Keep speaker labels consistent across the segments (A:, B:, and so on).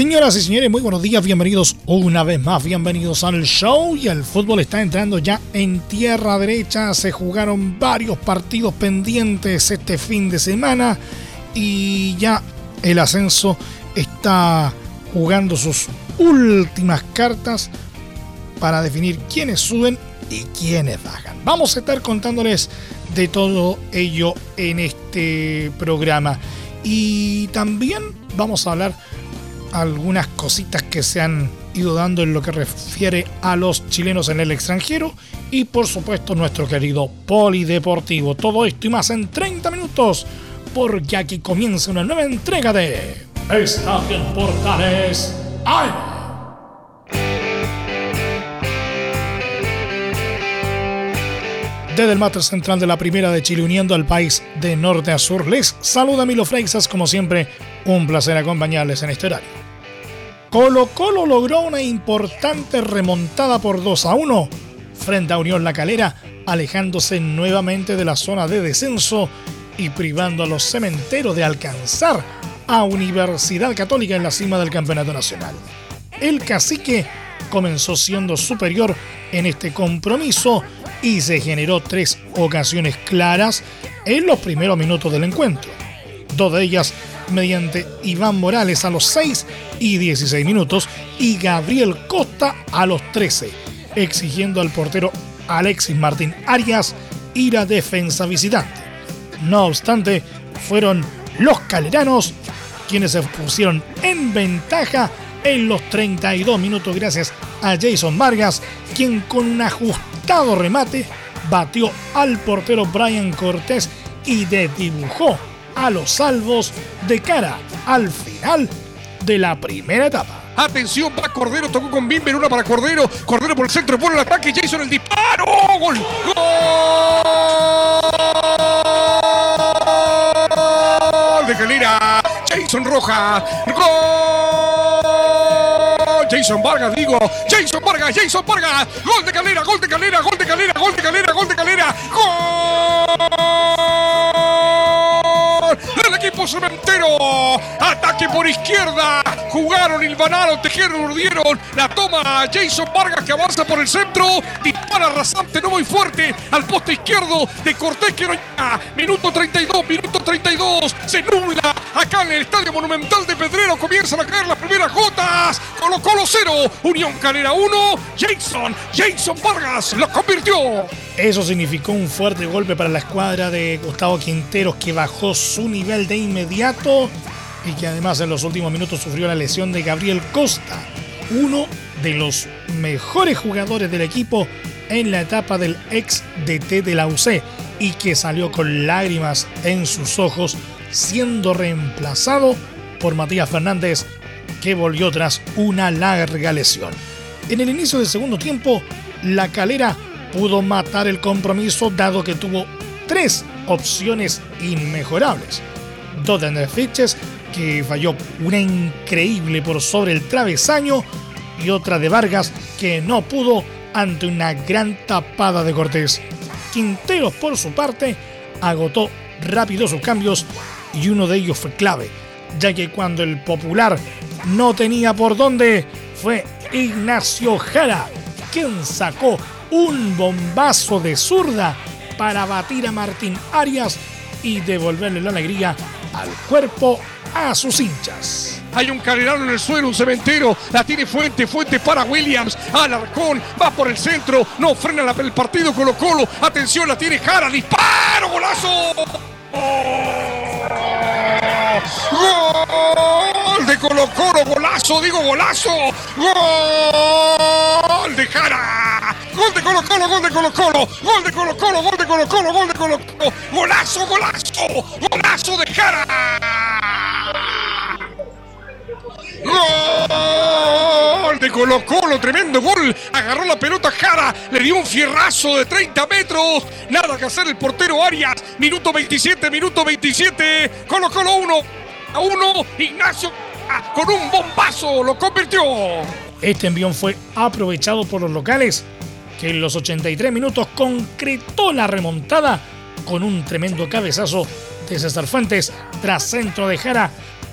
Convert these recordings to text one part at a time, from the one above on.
A: Señoras y señores, muy buenos días, bienvenidos una vez más, bienvenidos al show. Y el fútbol está entrando ya en tierra derecha, se jugaron varios partidos pendientes este fin de semana. Y ya el ascenso está jugando sus últimas cartas para definir quiénes suben y quiénes bajan. Vamos a estar contándoles de todo ello en este programa. Y también vamos a hablar algunas cositas que se han ido dando en lo que refiere a los chilenos en el extranjero y por supuesto nuestro querido polideportivo. Todo esto y más en 30 minutos porque aquí comienza una nueva entrega de Estadio Portales Desde el máter central de la Primera de Chile uniendo al país de norte a sur les saluda Milo Freixas como siempre un placer acompañarles en este horario. Colo Colo logró una importante remontada por 2 a 1 frente a Unión La Calera, alejándose nuevamente de la zona de descenso y privando a los cementeros de alcanzar a Universidad Católica en la cima del Campeonato Nacional. El cacique comenzó siendo superior en este compromiso y se generó tres ocasiones claras en los primeros minutos del encuentro. Dos de ellas mediante Iván Morales a los 6 y 16 minutos y Gabriel Costa a los 13, exigiendo al portero Alexis Martín Arias ir a defensa visitante. No obstante, fueron los caleranos quienes se pusieron en ventaja en los 32 minutos gracias a Jason Vargas, quien con un ajustado remate batió al portero Brian Cortés y desdibujó a los salvos de cara al final de la primera etapa.
B: Atención, va Cordero, tocó con Bimber, una para Cordero. Cordero por el centro, pone el ataque, Jason el disparo. ¡Gol! ¡Gol! De Calera, Jason Rojas. ¡Gol! Jason Vargas, digo. Jason Vargas, Jason Vargas. Gol de Calera, gol de Calera, gol izquierda. Jugaron, hilvanaron, tejieron, urdieron. La toma Jason Vargas que avanza por el centro. Dispara rasante, no muy fuerte. Al poste izquierdo de Cortés Queroña. Minuto 32, minuto 32. Se nubla acá en el Estadio Monumental de Pedrero. Comienzan a caer las primeras gotas. Colo Colo 0, Unión Calera 1. Jason, Jason Vargas lo convirtió.
A: Eso significó un fuerte golpe para la escuadra de Gustavo Quinteros que bajó su nivel de inmediato y que además en los últimos minutos sufrió la lesión de Gabriel Costa, uno de los mejores jugadores del equipo en la etapa del ex DT de la UC y que salió con lágrimas en sus ojos siendo reemplazado por Matías Fernández que volvió tras una larga lesión. En el inicio del segundo tiempo, la calera pudo matar el compromiso dado que tuvo tres opciones inmejorables. Dos de Fiches que falló una increíble por sobre el travesaño y otra de Vargas que no pudo ante una gran tapada de Cortés. Quinteros por su parte agotó rápido sus cambios y uno de ellos fue clave, ya que cuando el popular no tenía por dónde fue Ignacio Jara, quien sacó un bombazo de zurda para batir a Martín Arias y devolverle la alegría al cuerpo a sus hinchas.
B: Hay un calerano en el suelo, un cementero. La tiene Fuente, Fuente para Williams. Alarcón, va por el centro. No frena el partido Colo Colo. Atención, la tiene Jara. Disparo, golazo. ¡Gol de Colo Colo! ¡Golazo! ¡Digo golazo! ¡Gol de Jara! ¡Gol de Colo Colo! ¡Gol de Colo Colo! ¡Gol de Colo Colo! ¡Gol de Colo Colo! ¡Gol de Colo Colo! ¡Golazo! ¡Golazo! ¡Golazo de Jara! ¡Gol de Colo Colo! Tremendo gol. Agarró la pelota Jara. Le dio un fierrazo de 30 metros. Nada que hacer el portero Arias. Minuto 27, minuto 27. Colo Colo 1 a 1. Ignacio ah, con un bombazo lo convirtió.
A: Este envión fue aprovechado por los locales, que en los 83 minutos concretó la remontada con un tremendo cabezazo de César Fuentes tras centro de Jara,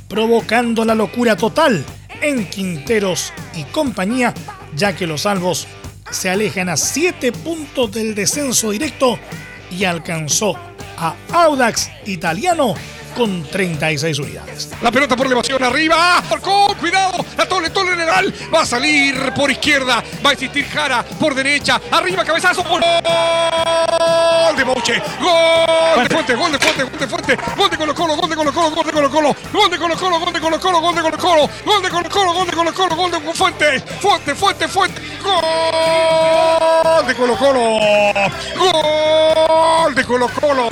A: provocando la locura total en Quinteros y compañía, ya que los salvos se alejan a 7 puntos del descenso directo y alcanzó a Audax Italiano con 36 unidades.
B: La pelota por elevación arriba. Cuidado. La tole, tole general. Va a salir por izquierda. Va a existir Jara por derecha. Arriba, cabezazo. Gol de Boche. Gol de Fuente, gol de Fuente, gol de Fuente. Gol de Colo Colo, gol de Colo Colo, gol de Colo Colo. Gol de Colo Colo, gol de Colo Colo, gol de Colo Colo. Gol de Colo Colo, gol de Colo Colo, gol de Fuente. Fuente, Fuente, Fuente. Gol de Colo Colo. Gol de Colo Colo.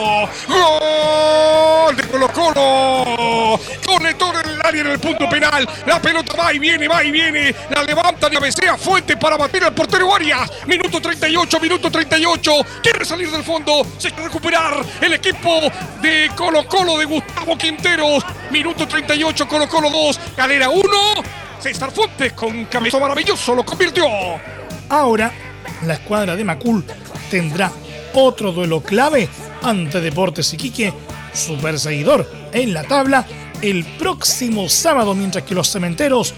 B: Gol de Colo Colo. Torre en el área en el punto penal. La pelota va y viene, va y viene. La levanta y cabecea Fuente para batir al portero Arias. Minuto 38, minuto 38. Quiere salir del fondo. Se quiere recuperar el equipo de Colo Colo de Gustavo Quinteros. Minuto 38, Colo Colo 2. Galera 1. César Fuentes con cabeza maravilloso lo convirtió.
A: Ahora, la escuadra de Macul tendrá otro duelo clave ante Deportes Iquique, su perseguidor en la tabla, el próximo sábado, mientras que los cementeros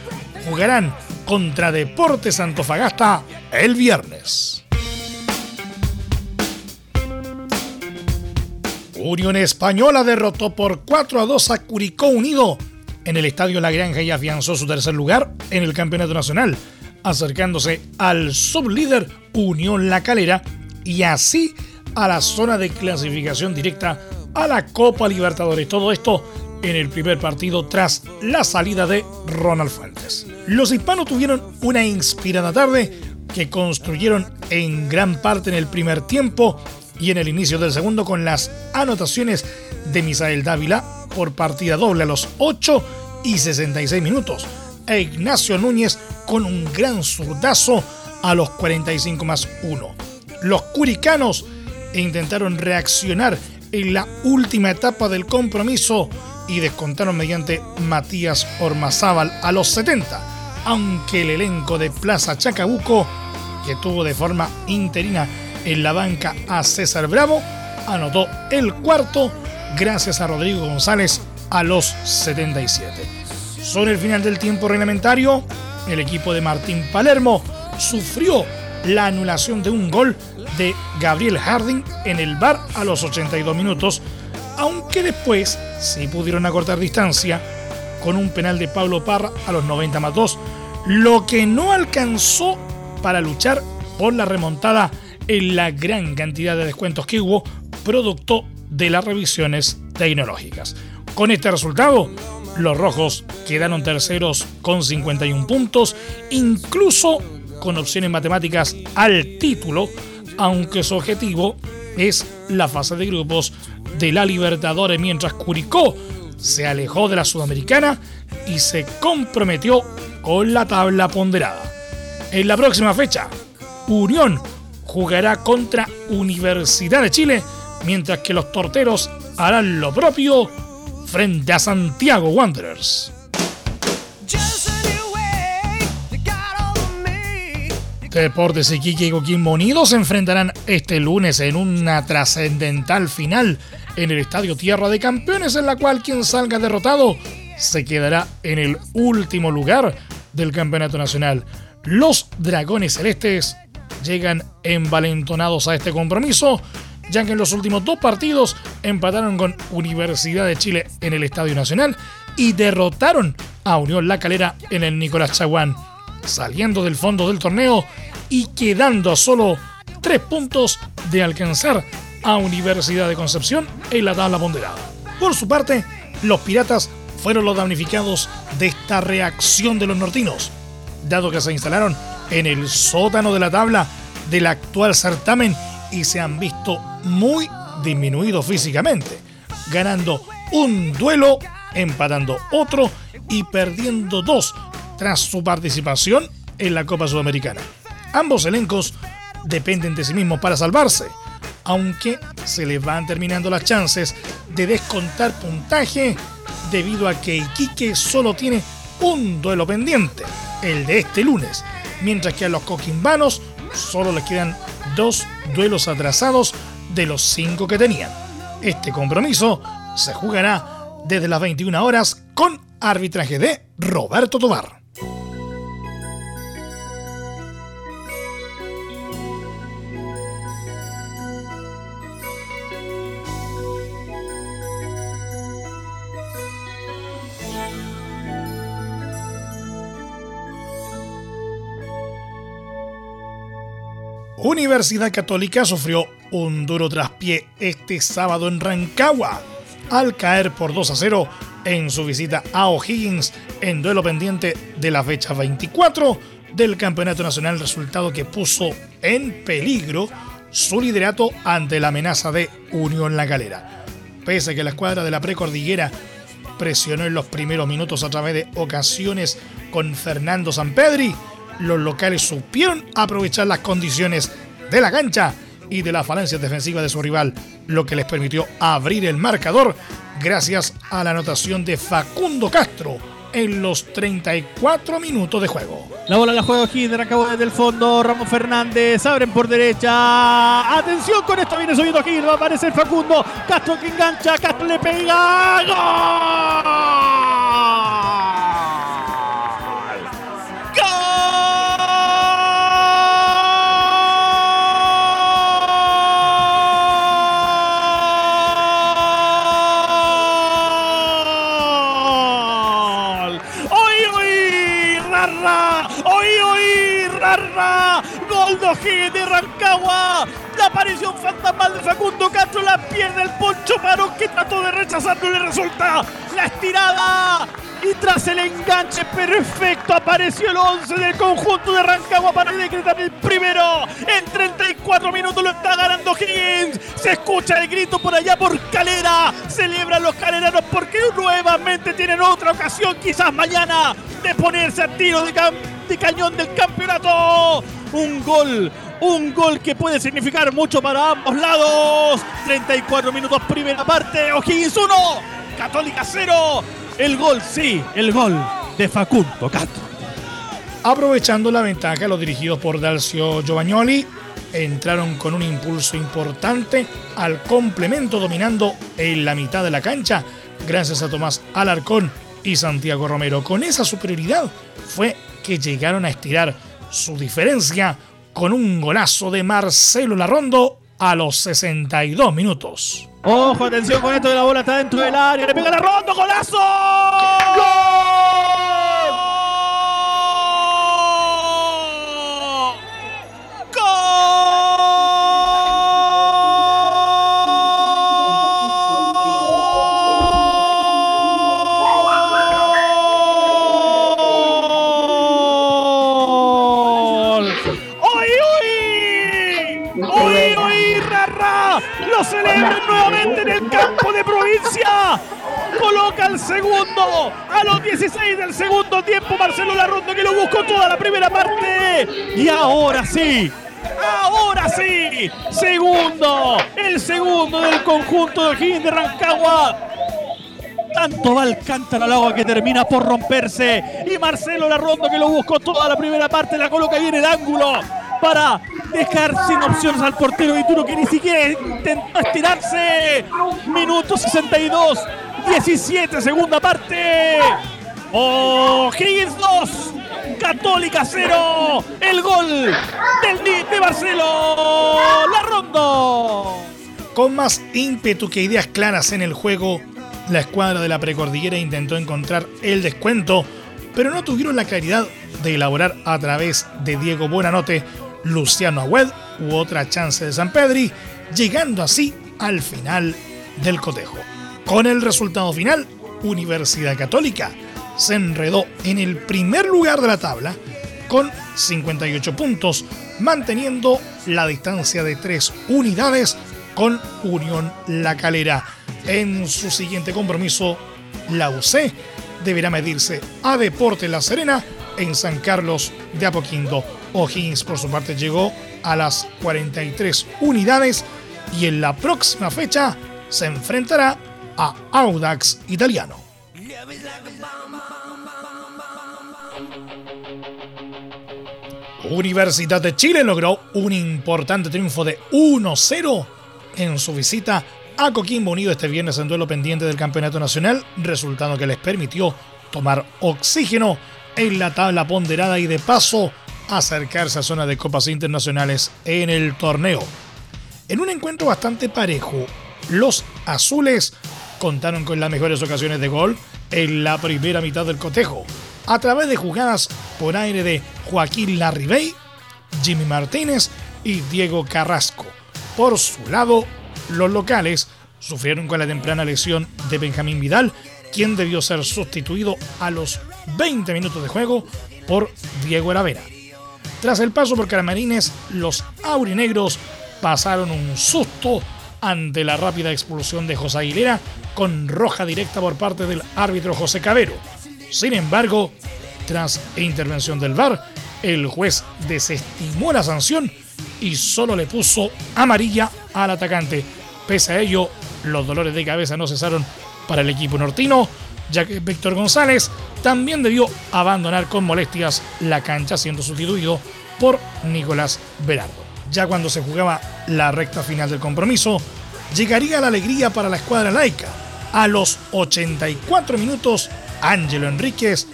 A: jugarán contra Deportes Antofagasta el viernes. Unión Española derrotó por 4 a 2 a Curicó Unido en el Estadio La Granja y afianzó su tercer lugar en el Campeonato Nacional, acercándose al sublíder Unión La Calera y así a la zona de clasificación directa a la Copa Libertadores. Todo esto en el primer partido tras la salida de Ronald Fuentes. Los hispanos tuvieron una inspirada tarde que construyeron en gran parte en el primer tiempo y en el inicio del segundo con las anotaciones de Misael Dávila por partida doble a los 8 y 66 minutos e Ignacio Núñez con un gran zurdazo a los 45 más 1. Los curicanos intentaron reaccionar en la última etapa del compromiso y descontaron mediante Matías Ormazábal a los 70, aunque el elenco de Plaza Chacabuco, que tuvo de forma interina en la banca a César Bravo, anotó el cuarto gracias a Rodrigo González a los 77. Sobre el final del tiempo reglamentario, el equipo de Martín Palermo sufrió la anulación de un gol de Gabriel Harding en el bar a los 82 minutos, aunque después sí pudieron acortar distancia con un penal de Pablo Parra a los 90 más 2, lo que no alcanzó para luchar por la remontada en la gran cantidad de descuentos que hubo producto de las revisiones tecnológicas. Con este resultado, los rojos quedaron terceros con 51 puntos, incluso con opciones matemáticas al título, aunque su objetivo es la fase de grupos de la Libertadores, mientras Curicó se alejó de la Sudamericana y se comprometió con la tabla ponderada. En la próxima fecha, Unión jugará contra Universidad de Chile, mientras que los torteros harán lo propio frente a Santiago Wanderers. Deportes Iquique y Coquimbo Unidos se enfrentarán este lunes en una trascendental final en el Estadio Tierra de Campeones, en la cual quien salga derrotado se quedará en el último lugar del Campeonato Nacional. Los Dragones Celestes llegan envalentonados a este compromiso, ya que en los últimos dos partidos empataron con Universidad de Chile en el Estadio Nacional y derrotaron a Unión La Calera en el Nicolás Chaguán, saliendo del fondo del torneo y quedando a solo tres puntos de alcanzar a Universidad de Concepción en la tabla ponderada. Por su parte, los Piratas fueron los damnificados de esta reacción de los nortinos, dado que se instalaron en el sótano de la tabla del actual certamen y se han visto muy disminuidos físicamente, ganando un duelo, empatando otro y perdiendo dos tras su participación en la Copa Sudamericana. Ambos elencos dependen de sí mismos para salvarse, aunque se les van terminando las chances de descontar puntaje debido a que Iquique solo tiene un duelo pendiente, el de este lunes, mientras que a los coquimbanos solo les quedan dos duelos atrasados de los cinco que tenían. Este compromiso se jugará desde las 21 horas con arbitraje de Roberto Tobar. Universidad Católica sufrió un duro traspié este sábado en Rancagua al caer por 2 a 0 en su visita a O'Higgins en duelo pendiente de la fecha 24 del Campeonato Nacional, resultado que puso en peligro su liderato ante la amenaza de Unión La Calera. Pese a que la escuadra de la precordillera presionó en los primeros minutos a través de ocasiones con Fernando Sampedri, los locales supieron aprovechar las condiciones de la cancha y de la falencia defensiva de su rival, lo que les permitió abrir el marcador gracias a la anotación de Facundo Castro en los 34 minutos de juego.
C: La bola la juega Hinder, acabó desde el fondo, Ramos Fernández, abren por derecha, atención con esto, viene subiendo aquí, va a aparecer Facundo, Castro que engancha, Castro le pega, de Rancagua. La aparición fantasmal de Facundo Castro la pierde el Poncho Marón que trató de rechazar, no le resulta. La estirada. Y tras el enganche perfecto apareció el 11 del conjunto de Rancagua para decretar el primero. En 34 minutos lo está ganando Higgins. Se escucha el grito por allá por Calera. Celebran los caleranos porque nuevamente tienen otra ocasión, quizás mañana, de ponerse a tiro de, cañón del campeonato un gol, un gol que puede significar mucho para ambos lados. 34 minutos primera parte, O'Higgins 1, Católica 0. El gol, sí, el gol de Facundo Castro.
A: Aprovechando la ventaja, los dirigidos por Dalcio Giovagnoli entraron con un impulso importante al complemento dominando en la mitad de la cancha gracias a Tomás Alarcón y Santiago Romero. Con esa superioridad fue que llegaron a estirar su diferencia con un golazo de Marcelo Larrondo a los 62 minutos.
C: Ojo, atención con esto de la bola está dentro del área, le pega Larrondo, golazo. ¡Gol! Ahora sí, segundo, el segundo del conjunto de Higgins de Rancagua. Tanto va el cántaro al agua que termina por romperse. Y Marcelo Larrondo que lo buscó toda la primera parte, la coloca bien el ángulo para dejar sin opciones al portero de Turo que ni siquiera intentó estirarse. Minuto 62, 17, segunda parte. O'Higgins 2, Católica 0. El gol del de Marcelo Larrondo.
A: Con más ímpetu que ideas claras en el juego, la escuadra de la precordillera intentó encontrar el descuento, pero no tuvieron la claridad de elaborar a través de Diego Buenanote Luciano Agüed u otra chance de San Pedri, llegando así al final del cotejo. Con el resultado final, Universidad Católica se enredó en el primer lugar de la tabla con 58 puntos, manteniendo la distancia de tres unidades con Unión La Calera. En su siguiente compromiso, la UC deberá medirse a Deporte La Serena en San Carlos de Apoquindo. O'Higgins, por su parte, llegó a las 43 unidades y en la próxima fecha se enfrentará a Audax Italiano. Universidad de Chile logró un importante triunfo de 1-0 en su visita a Coquimbo Unido este viernes en duelo pendiente del Campeonato Nacional, resultado que les permitió tomar oxígeno en la tabla ponderada y de paso acercarse a zona de copas internacionales en el torneo. En un encuentro bastante parejo, los azules contaron con las mejores ocasiones de gol en la primera mitad del cotejo, a través de jugadas por aire de Joaquín Larribey, Jimmy Martínez y Diego Carrasco. Por su lado, los locales sufrieron con la temprana lesión de Benjamín Vidal, quien debió ser sustituido a los 20 minutos de juego por Diego Eravera. Tras el paso por Caramarines, los aurinegros pasaron un susto ante la rápida expulsión de José Aguilera con roja directa por parte del árbitro José Cabero. Sin embargo, tras intervención del VAR, el juez desestimó la sanción y solo le puso amarilla al atacante. Pese a ello, los dolores de cabeza no cesaron para el equipo nortino, ya que Víctor González también debió abandonar con molestias la cancha siendo sustituido por Nicolás Berardo. Ya cuando se jugaba la recta final del compromiso, llegaría la alegría para la escuadra laica. A los 84 minutos, Ángelo Enríquez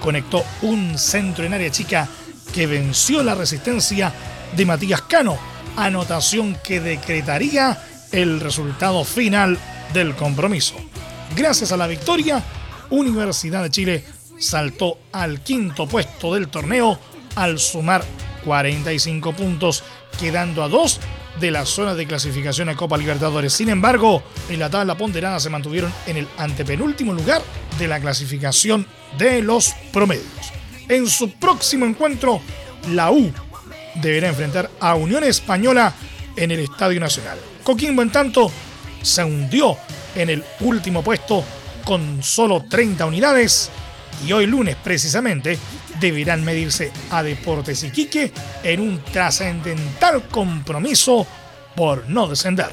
A: conectó un centro en área chica que venció la resistencia de Matías Cano, anotación que decretaría el resultado final del compromiso. Gracias a la victoria, Universidad de Chile saltó al quinto puesto del torneo al sumar 45 puntos, quedando a dos de la zona de clasificación a Copa Libertadores. Sin embargo, en la tabla ponderada se mantuvieron en el antepenúltimo lugar de la clasificación de los promedios. En su próximo encuentro, la U deberá enfrentar a Unión Española en el Estadio Nacional. Coquimbo, en tanto, se hundió en el último puesto con solo 30 unidades y hoy lunes precisamente deberán medirse a Deportes Iquique en un trascendental compromiso por no descender.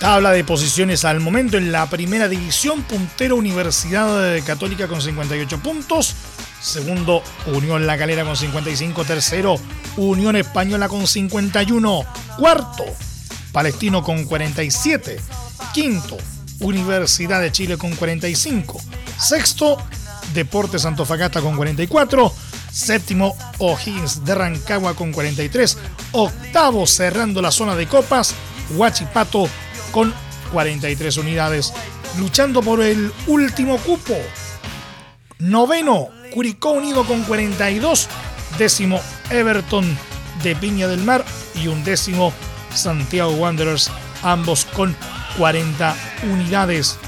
A: Tabla de posiciones al momento en la primera división, puntero Universidad Católica con 58 puntos, segundo Unión La Calera con 55, tercero Unión Española con 51, cuarto Palestino con 47, quinto Universidad de Chile con 45. Sexto, Deportes Antofagasta con 44. Séptimo, O'Higgins de Rancagua con 43. Octavo, cerrando la zona de copas, Huachipato con 43 unidades, luchando por el último cupo. Noveno, Curicó Unido con 42. Décimo, Everton de Piña del Mar. Y un décimo, Santiago Wanderers, ambos con 40 unidades.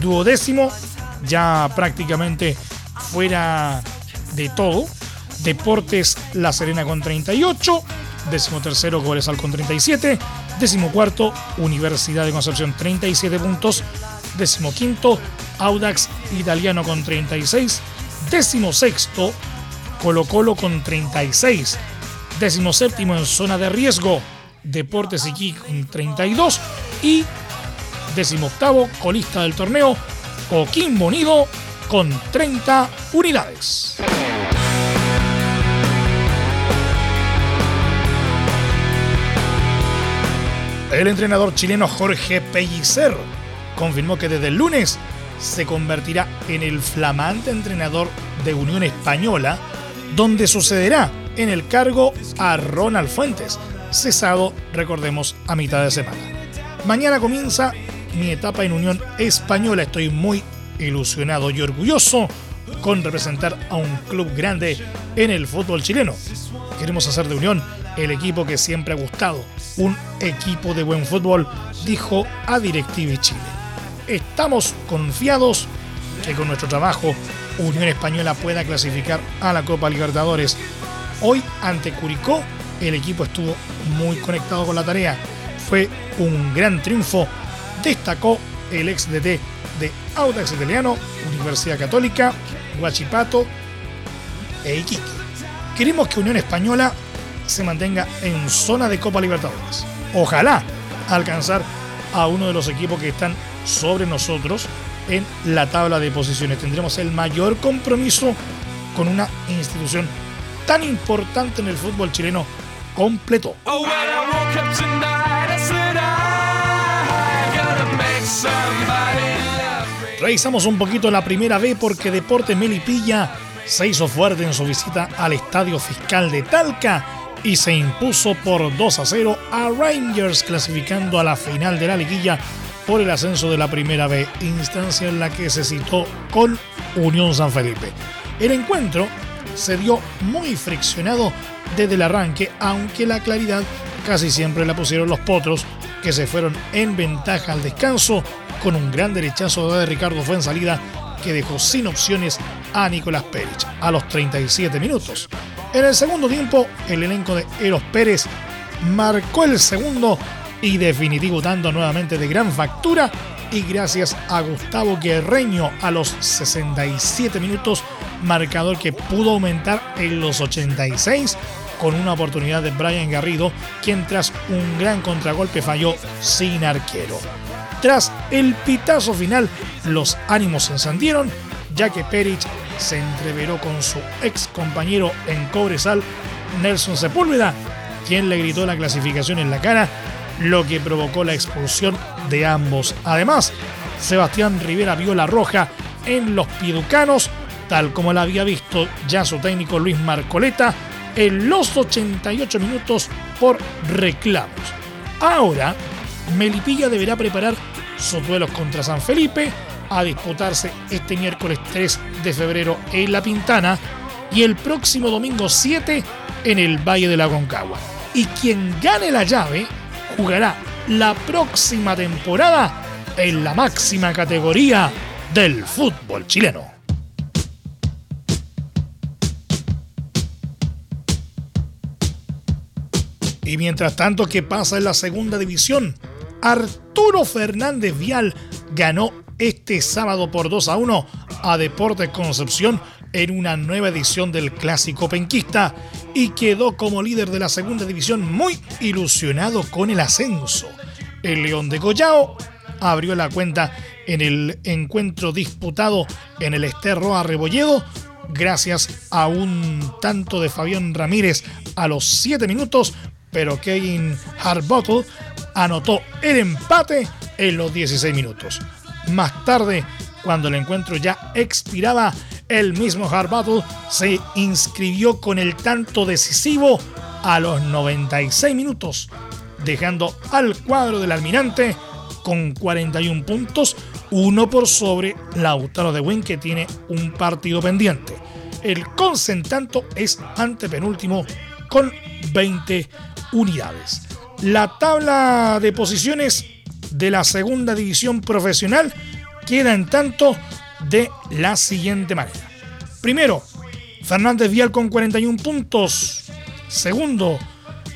A: Duodécimo, ya prácticamente fuera de todo. Deportes La Serena con 38. Décimo tercero, Cobresal con 37. Décimo cuarto, Universidad de Concepción 37 puntos. Décimo quinto, Audax Italiano con 36. Décimo sexto, Colo Colo con 36. Décimo séptimo en zona de riesgo, Deportes Iquique con 32. Y decimoctavo colista del torneo, Coquimbo Unido, con 30 unidades. El entrenador chileno Jorge Pellicer confirmó que desde el lunes se convertirá en el flamante entrenador de Unión Española, donde sucederá en el cargo a Ronald Fuentes, cesado, recordemos, a mitad de semana. Mañana comienza mi etapa en Unión Española. Estoy muy ilusionado y orgulloso con representar a un club grande en el fútbol chileno. Queremos hacer de Unión el equipo que siempre ha gustado, un equipo de buen fútbol, dijo a Directive Chile. Estamos confiados que con nuestro trabajo Unión Española pueda clasificar a la Copa Libertadores. Hoy ante Curicó el equipo estuvo muy conectado con la tarea. Fue un gran triunfo destacó el ex DT de Audax Italiano, Universidad Católica, Huachipato e Iquique. Queremos que Unión Española se mantenga en zona de Copa Libertadores. Ojalá alcanzar a uno de los equipos que están sobre nosotros en la tabla de posiciones. Tendremos el mayor compromiso con una institución tan importante en el fútbol chileno completo. Revisamos un poquito la primera B porque Deporte Melipilla se hizo fuerte en su visita al Estadio Fiscal de Talca y se impuso por 2 a 0 a Rangers clasificando a la final de la liguilla por el ascenso de la primera B, instancia en la que se citó con Unión San Felipe. El encuentro se dio muy friccionado desde el arranque, aunque la claridad casi siempre la pusieron los potros, que se fueron en ventaja al descanso con un gran derechazo de Ricardo Fuensalida que dejó sin opciones a Nicolás Pérez a los 37 minutos. En el segundo tiempo, el elenco de Eros Pérez marcó el segundo y definitivo dando nuevamente de gran factura y gracias a Gustavo Guerreño a los 67 minutos, marcador que pudo aumentar en los 86 con una oportunidad de Brian Garrido, quien tras un gran contragolpe falló sin arquero. Tras el pitazo final, los ánimos se encendieron, ya que Perich se entreveró con su ex compañero en Cobresal, Nelson Sepúlveda, quien le gritó la clasificación en la cara, lo que provocó la expulsión de ambos. Además, Sebastián Rivera vio la roja en los piducanos, tal como la había visto ya su técnico Luis Marcoleta en los 88 minutos por reclamos. Ahora, Melipilla deberá preparar sus duelos contra San Felipe a disputarse este miércoles 3 de febrero en La Pintana y el próximo domingo 7 en el Valle de la Concagua. Y quien gane la llave jugará la próxima temporada en la máxima categoría del fútbol chileno. Y mientras tanto, ¿qué pasa en la segunda división? Arturo Fernández Vial ganó este sábado por 2 a 1 a Deportes Concepción en una nueva edición del Clásico Penquista y quedó como líder de la segunda división muy ilusionado con el ascenso. El León de Collao abrió la cuenta en el encuentro disputado en el Esterro a Rebolledo gracias a un tanto de Fabián Ramírez a los 7 minutos, pero Kevin Harbottle anotó el empate en los 16 minutos. Más tarde, cuando el encuentro ya expiraba, el mismo Harbottle se inscribió con el tanto decisivo a los 96 minutos, dejando al cuadro del almirante con 41 puntos, uno por sobre Lautaro de Win que tiene un partido pendiente. El Concentanto es antepenúltimo con 20 unidades. La tabla de posiciones de la segunda división profesional queda en tanto de la siguiente manera. Primero, Fernández Vial con 41 puntos. Segundo,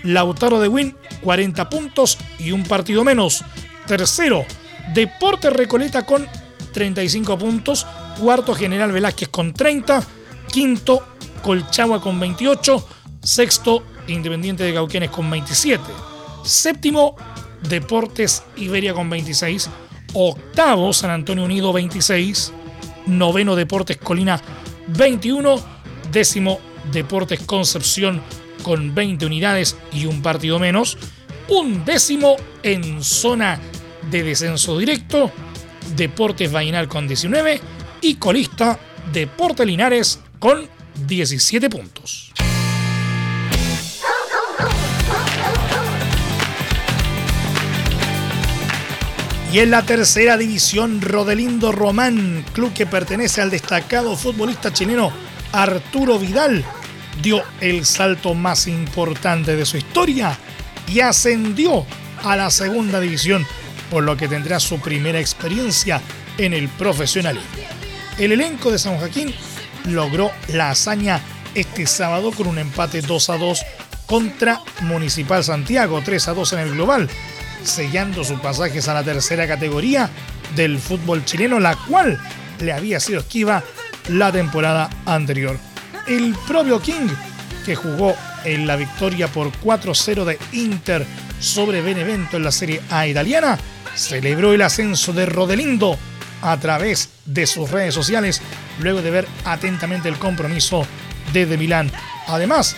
A: Lautaro de Win, 40 puntos y un partido menos. Tercero, Deporte Recoleta con 35 puntos. Cuarto, General Velázquez con 30. Quinto, Colchagua con 28. Sexto, Independiente de Cauquenes con 27. Séptimo, Deportes Iberia con 26. Octavo, San Antonio Unido 26. Noveno, Deportes Colina 21. Décimo, Deportes Concepción con 20 unidades y un partido menos. Un décimo en zona de descenso directo. Deportes Vainal con 19. Y colista Deportes Linares con 17 puntos. Y en la tercera división, Rodelindo Román, club que pertenece al destacado futbolista chileno Arturo Vidal, dio el salto más importante de su historia y ascendió a la segunda división, por lo que tendrá su primera experiencia en el profesionalismo. El elenco de San Joaquín logró la hazaña este sábado con un empate 2 a 2 contra Municipal Santiago, 3 a 2 en el global sellando sus pasajes a la tercera categoría del fútbol chileno, la cual le había sido esquiva la temporada anterior. El propio King, que jugó en la victoria por 4-0 de Inter sobre Benevento en la Serie A italiana, celebró el ascenso de Rodelindo a través de sus redes sociales luego de ver atentamente el compromiso desde Milán. Además,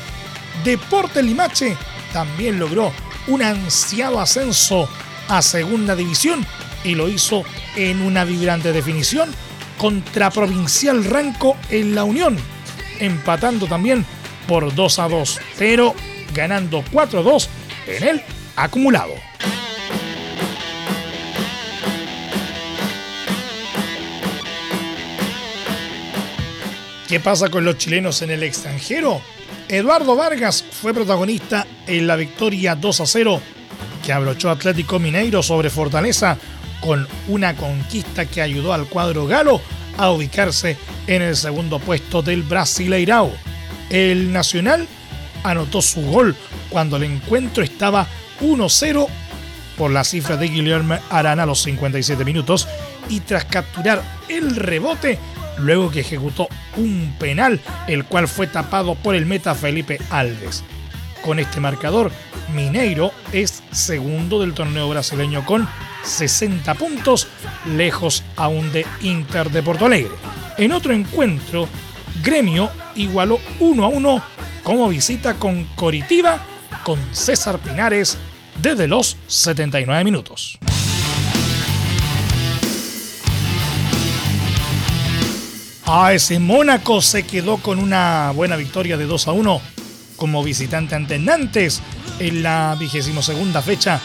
A: Deporte Limache también logró un ansiado ascenso a segunda división y lo hizo en una vibrante definición contra Provincial Ranco en la Unión, empatando también por 2 a 2, pero ganando 4 a 2 en el acumulado. ¿Qué pasa con los chilenos en el extranjero? Eduardo Vargas fue protagonista en la victoria 2 a 0 que abrochó Atlético Mineiro sobre Fortaleza con una conquista que ayudó al cuadro galo a ubicarse en el segundo puesto del Brasileirao. El Nacional anotó su gol cuando el encuentro estaba 1-0 por la cifra de Guillermo Arana a los 57 minutos y tras capturar el rebote luego que ejecutó un penal, el cual fue tapado por el meta Felipe Alves. Con este marcador, Mineiro es segundo del torneo brasileño con 60 puntos, lejos aún de Inter de Porto Alegre. En otro encuentro, Gremio igualó 1 a 1 como visita con Coritiba con César Pinares desde los 79 minutos. Ese Mónaco se quedó con una buena victoria de 2 a 1 como visitante ante Nantes en la vigésimo segunda fecha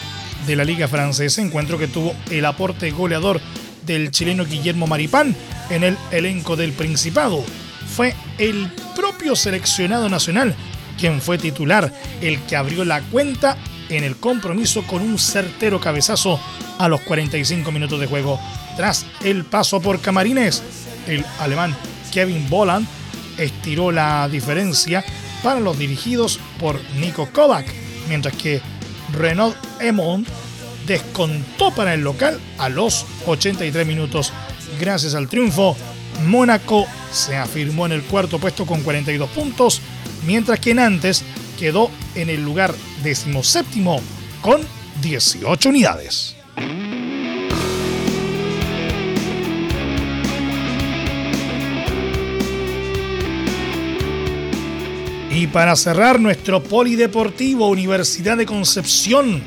A: de la Liga Francesa, encuentro que tuvo el aporte goleador del chileno Guillermo Maripán en el elenco del Principado. Fue el propio seleccionado nacional quien fue titular, el que abrió la cuenta en el compromiso con un certero cabezazo a los 45 minutos de juego. Tras el paso por Camarines, el alemán Kevin Boland estiró la diferencia para los dirigidos por Nico Kovac, mientras que Renaud Emond descontó para el local a los 83 minutos. Gracias al triunfo, Mónaco se afirmó en el cuarto puesto con 42 puntos, mientras que Nantes quedó en el lugar decimoséptimo con 18 unidades. Y para cerrar, nuestro polideportivo Universidad de Concepción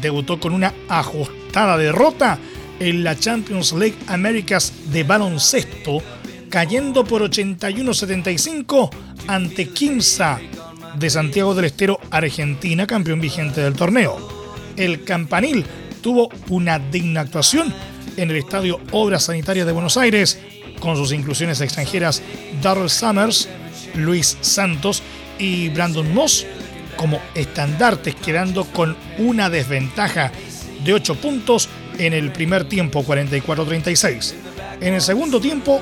A: debutó con una ajustada derrota en la Champions League Américas de baloncesto, cayendo por 81-75 ante Quimsa de Santiago del Estero, Argentina, campeón vigente del torneo. El campanil tuvo una digna actuación en el Estadio Obras Sanitarias de Buenos Aires, con sus inclusiones extranjeras Darrell Summers, Luis Santos y Brandon Moss como estandartes, quedando con una desventaja de 8 puntos en el primer tiempo, 44-36. En el segundo tiempo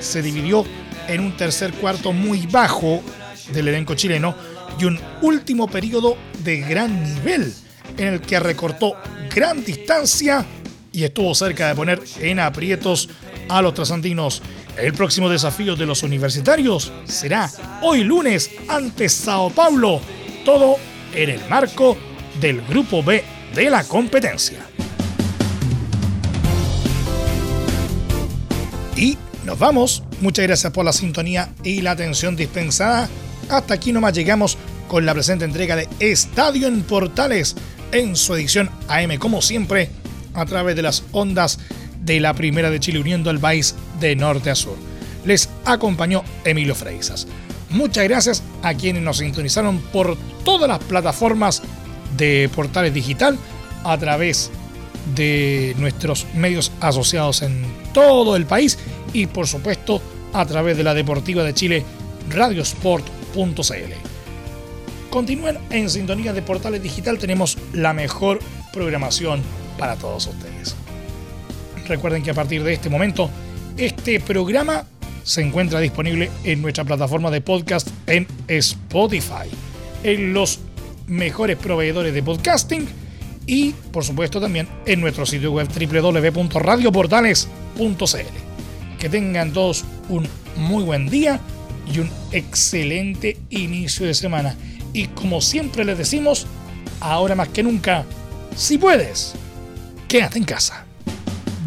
A: se dividió en un tercer cuarto muy bajo del elenco chileno y un último periodo de gran nivel en el que recortó gran distancia y estuvo cerca de poner en aprietos a los trasantinos. El próximo desafío de los universitarios será hoy lunes ante Sao Paulo, todo en el marco del Grupo B de la competencia. Y nos vamos. Muchas gracias por la sintonía y la atención dispensada. Hasta aquí nomás llegamos con la presente entrega de Estadio en Portales en su edición AM como siempre a través de las ondas de la Primera de Chile uniendo al país de norte a sur. Les acompañó Emilio Freisas. Muchas gracias a quienes nos sintonizaron por todas las plataformas de portales digital a través de nuestros medios asociados en todo el país y por supuesto a través de la Deportiva de Chile radiosport.cl. Continúen en sintonía de portales digital, tenemos la mejor programación para todos ustedes. Recuerden que a partir de este momento, este programa se encuentra disponible en nuestra plataforma de podcast en Spotify, en los mejores proveedores de podcasting y por supuesto también en nuestro sitio web www.radioportales.cl. Que tengan todos un muy buen día y un excelente inicio de semana. Y como siempre les decimos, ahora más que nunca, si puedes, quédate en casa.